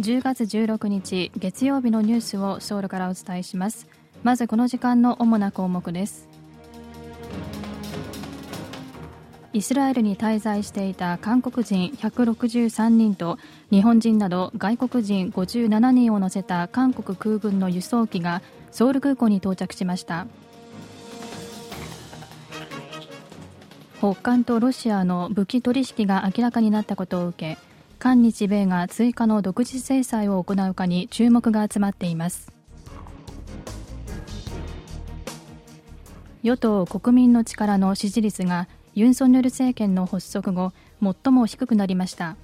10月16日月曜日のニュースをソウルからお伝えします。まずこの時間の主な項目です。イスラエルに滞在していた韓国人163人と日本人など外国人57人を乗せた韓国空軍の輸送機がソウル空港に到着しました。北韓とロシアの武器取引が明らかになったことを受け韓日米が追加の独自制裁を行うかに注目が集まっています。与党国民の力の支持率がユン・ソンニョル政権の発足後最も低くなりました。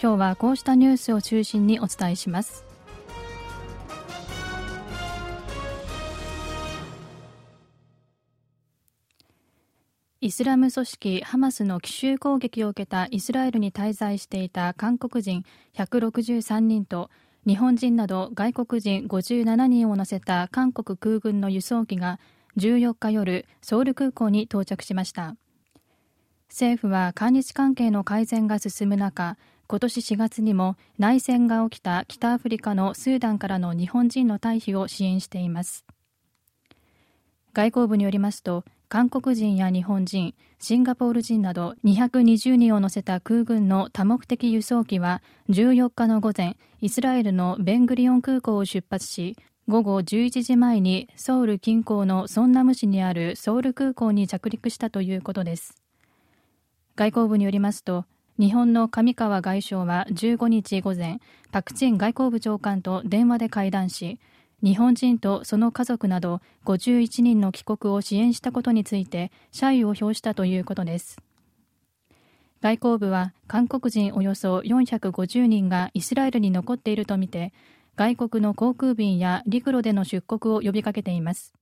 今日はこうしたニュースを中心にお伝えします。イスラム組織ハマスの奇襲攻撃を受けたイスラエルに滞在していた韓国人163人と日本人など外国人57人を乗せた韓国空軍の輸送機が14日夜ソウル空港に到着しました。政府は韓日関係の改善が進む中今年4月にも内戦が起きた北アフリカのスーダンからの日本人の退避を支援しています。外交部によりますと韓国人や日本人、シンガポール人など220人を乗せた空軍の多目的輸送機は14日の午前、イスラエルのベングリオン空港を出発し、午後11時前にソウル近郊のソンナム市にあるソウル空港に着陸したということです。外交部によりますと、日本の上川外相は15日午前、パクチン外交部長官と電話で会談し、日本人とその家族など51人の帰国を支援したことについて謝意を表したということです。外交部は韓国人およそ450人がイスラエルに残っているとみて外国の航空便や陸路での出国を呼びかけています。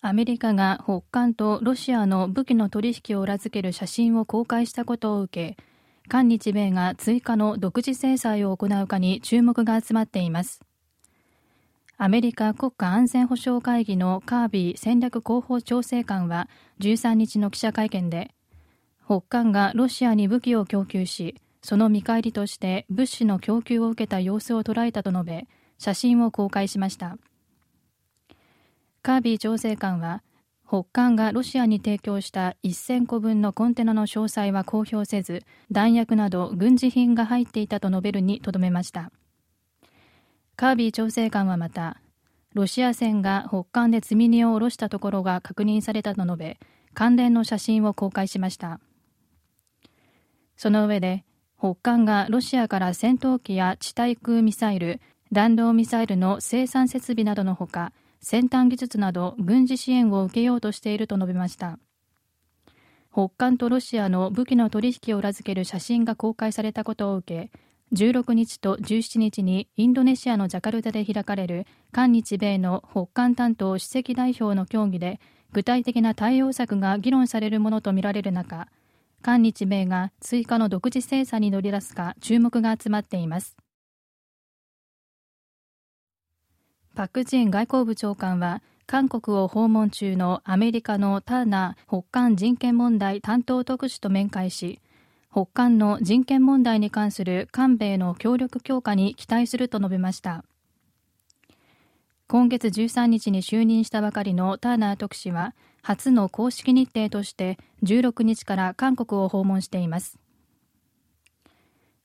アメリカが北韓とロシアの武器の取引を裏付ける写真を公開したことを受け韓日米が追加の独自制裁を行うかに注目が集まっています。アメリカ国家安全保障会議のカービー戦略広報調整官は13日の記者会見で北韓がロシアに武器を供給しその見返りとして物資の供給を受けた様子を捉えたと述べ写真を公開しました。カービー調整官は北韓がロシアに提供した1000個分のコンテナの詳細は公表せず弾薬など軍事品が入っていたと述べるにとどめました。カービー調整官はまたロシア船が北韓で積み荷を下ろしたところが確認されたと述べ関連の写真を公開しました。その上で北韓がロシアから戦闘機や地対空ミサイル弾道ミサイルの生産設備などのほか先端技術など軍事支援を受けようとしていると述べました。北韓とロシアの武器の取引を裏付ける写真が公開されたことを受け16日と17日にインドネシアのジャカルタで開かれる韓日米の北韓担当首席代表の協議で具体的な対応策が議論されるものとみられる中韓日米が追加の独自制裁に乗り出すか注目が集まっています。パク・ジン外交部長官は韓国を訪問中のアメリカのターナー北韓人権問題担当特使と面会し北韓の人権問題に関する韓米の協力強化に期待すると述べました。今月13日に就任したばかりのターナー特使は初の公式日程として16日から韓国を訪問しています。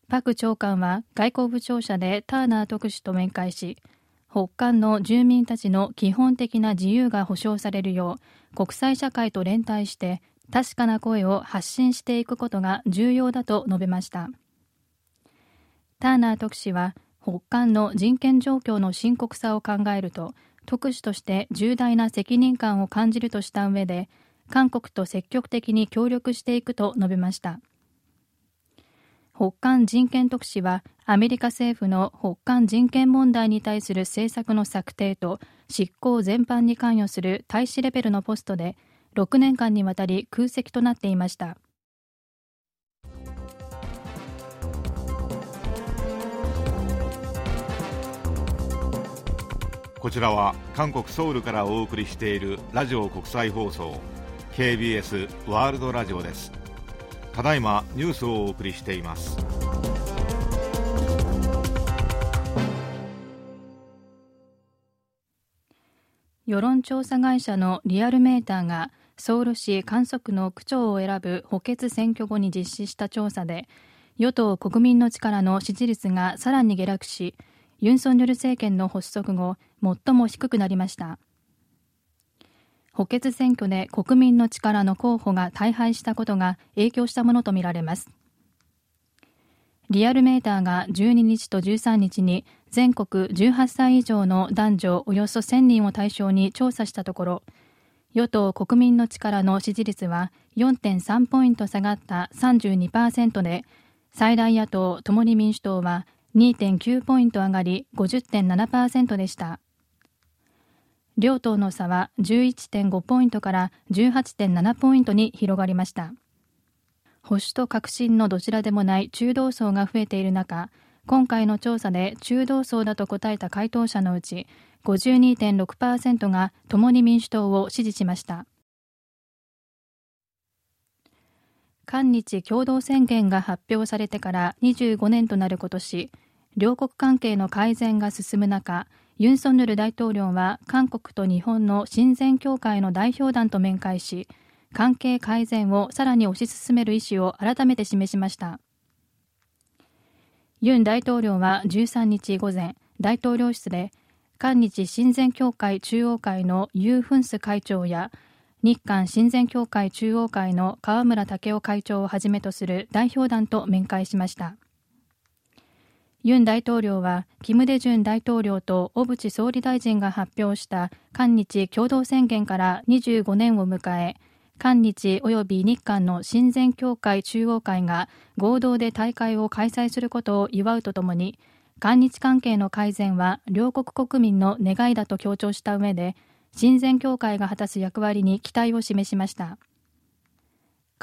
パク長官は外交部庁舎でターナー特使と面会し北韓の住民たちの基本的な自由が保障されるよう国際社会と連帯して確かな声を発信していくことが重要だと述べました。ターナー特使は北韓の人権状況の深刻さを考えると特使として重大な責任感を感じるとした上で韓国と積極的に協力していくと述べました。北韓人権特使はアメリカ政府の北韓人権問題に対する政策の策定と執行全般に関与する大使レベルのポストで6年間にわたり空席となっていました。こちらは韓国ソウルからお送りしているラジオ国際放送 KBS ワールドラジオです。ただいまニュースをお送りしています。世論調査会社のリアルメーターがソウル市観測の区長を選ぶ補欠選挙後に実施した調査で与党国民の力の支持率がさらに下落しユン・ソンニョル政権の発足後最も低くなりました。補欠選挙で国民の力の候補が大敗したことが影響したものとみられます。リアルメーターが12日と13日に全国18歳以上の男女およそ1000人を対象に調査したところ与党国民の力の支持率は4.3ポイント下がった32%で最大野党共に民主党は2.9ポイント上がり50.7%でした。両党の差は11.5ポイントから18.7ポイントに広がりました。保守と革新のどちらでもない中道層が増えている中今回の調査で中道層だと答えた回答者のうち52.6%が共に民主党を支持しました。韓日共同宣言が発表されてから25年となる今年両国関係の改善が進む中ユン・ソンニョル大統領は韓国と日本の親善協会の代表団と面会し関係改善をさらに推し進める意思を改めて示しました。ユン大統領は13日午前大統領室で韓日親善協会中央会のユー・フンス会長や日韓親善協会中央会の河村武雄会長をはじめとする代表団と面会しました。ユン大統領は、キム・デジュン大統領と小渕総理大臣が発表した韓日共同宣言から25年を迎え、韓日及び日韓の親善協会中央会が合同で大会を開催することを祝うとともに、韓日関係の改善は両国国民の願いだと強調した上で、親善協会が果たす役割に期待を示しました。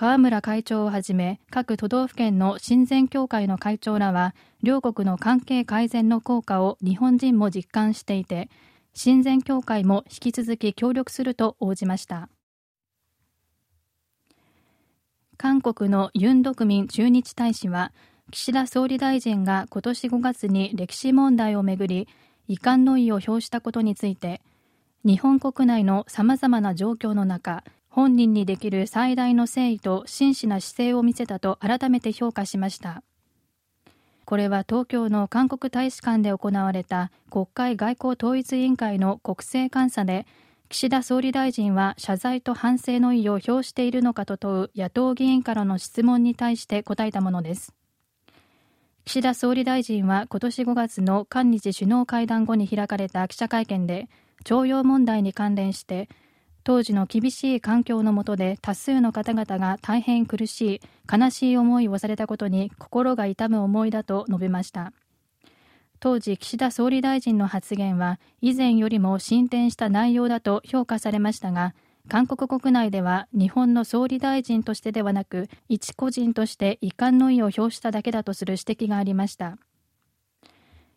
河村会長をはじめ各都道府県の親善協会の会長らは両国の関係改善の効果を日本人も実感していて親善協会も引き続き協力すると応じました。韓国のユン・ドクミン駐日大使は岸田総理大臣が今年5月に歴史問題をめぐり遺憾の意を表したことについて日本国内のさまざまな状況の中本人にできる最大の誠意と真摯な姿勢を見せたと改めて評価しました。これは東京の韓国大使館で行われた国会外交統一委員会の国政監査で岸田総理大臣は謝罪と反省の意を表しているのかと問う野党議員からの質問に対して答えたものです。岸田総理大臣は今年5月の韓日首脳会談後に開かれた記者会見で徴用問題に関連して当時の厳しい環境の下で多数の方々が大変苦しい悲しい思いをされたことに心が痛む思いだと述べました。当時岸田総理大臣の発言は以前よりも進展した内容だと評価されましたが韓国国内では日本の総理大臣としてではなく一個人として遺憾の意を表しただけだとする指摘がありました。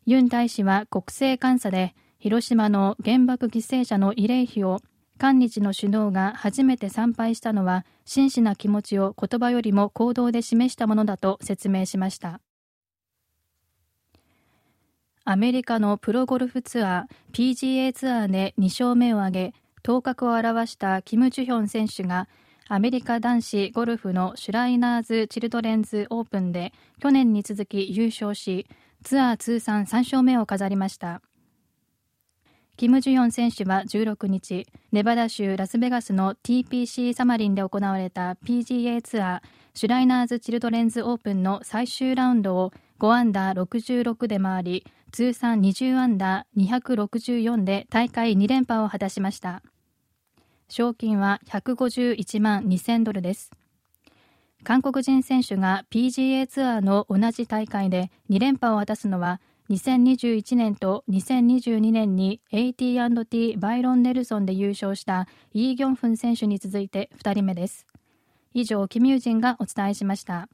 ユン大使は国政監査で広島の原爆犠牲者の慰霊碑を韓日の首脳が初めて参拝したのは真摯な気持ちを言葉よりも行動で示したものだと説明しました。アメリカのプロゴルフツアー PGA ツアーで2勝目を挙げ頭角を現したキム・ジュヒョン選手がアメリカ男子ゴルフのシュライナーズ・チルドレンズ・オープンで去年に続き優勝しツアー通算3勝目を飾りました。キム・ジュヨン選手は16日、ネバダ州ラスベガスの TPC サマリンで行われた PGA ツアーシュライナーズ・チルドレンズ・オープンの最終ラウンドを5アンダー66で回り、通算20アンダー264で大会2連覇を果たしました。賞金は151万2000ドルです。韓国人選手が PGA ツアーの同じ大会で2連覇を果たすのは2021年と2022年に AT&T バイロン・ネルソンで優勝したイ・ギョンフン選手に続いて2人目です。以上キミュージンがお伝えしました。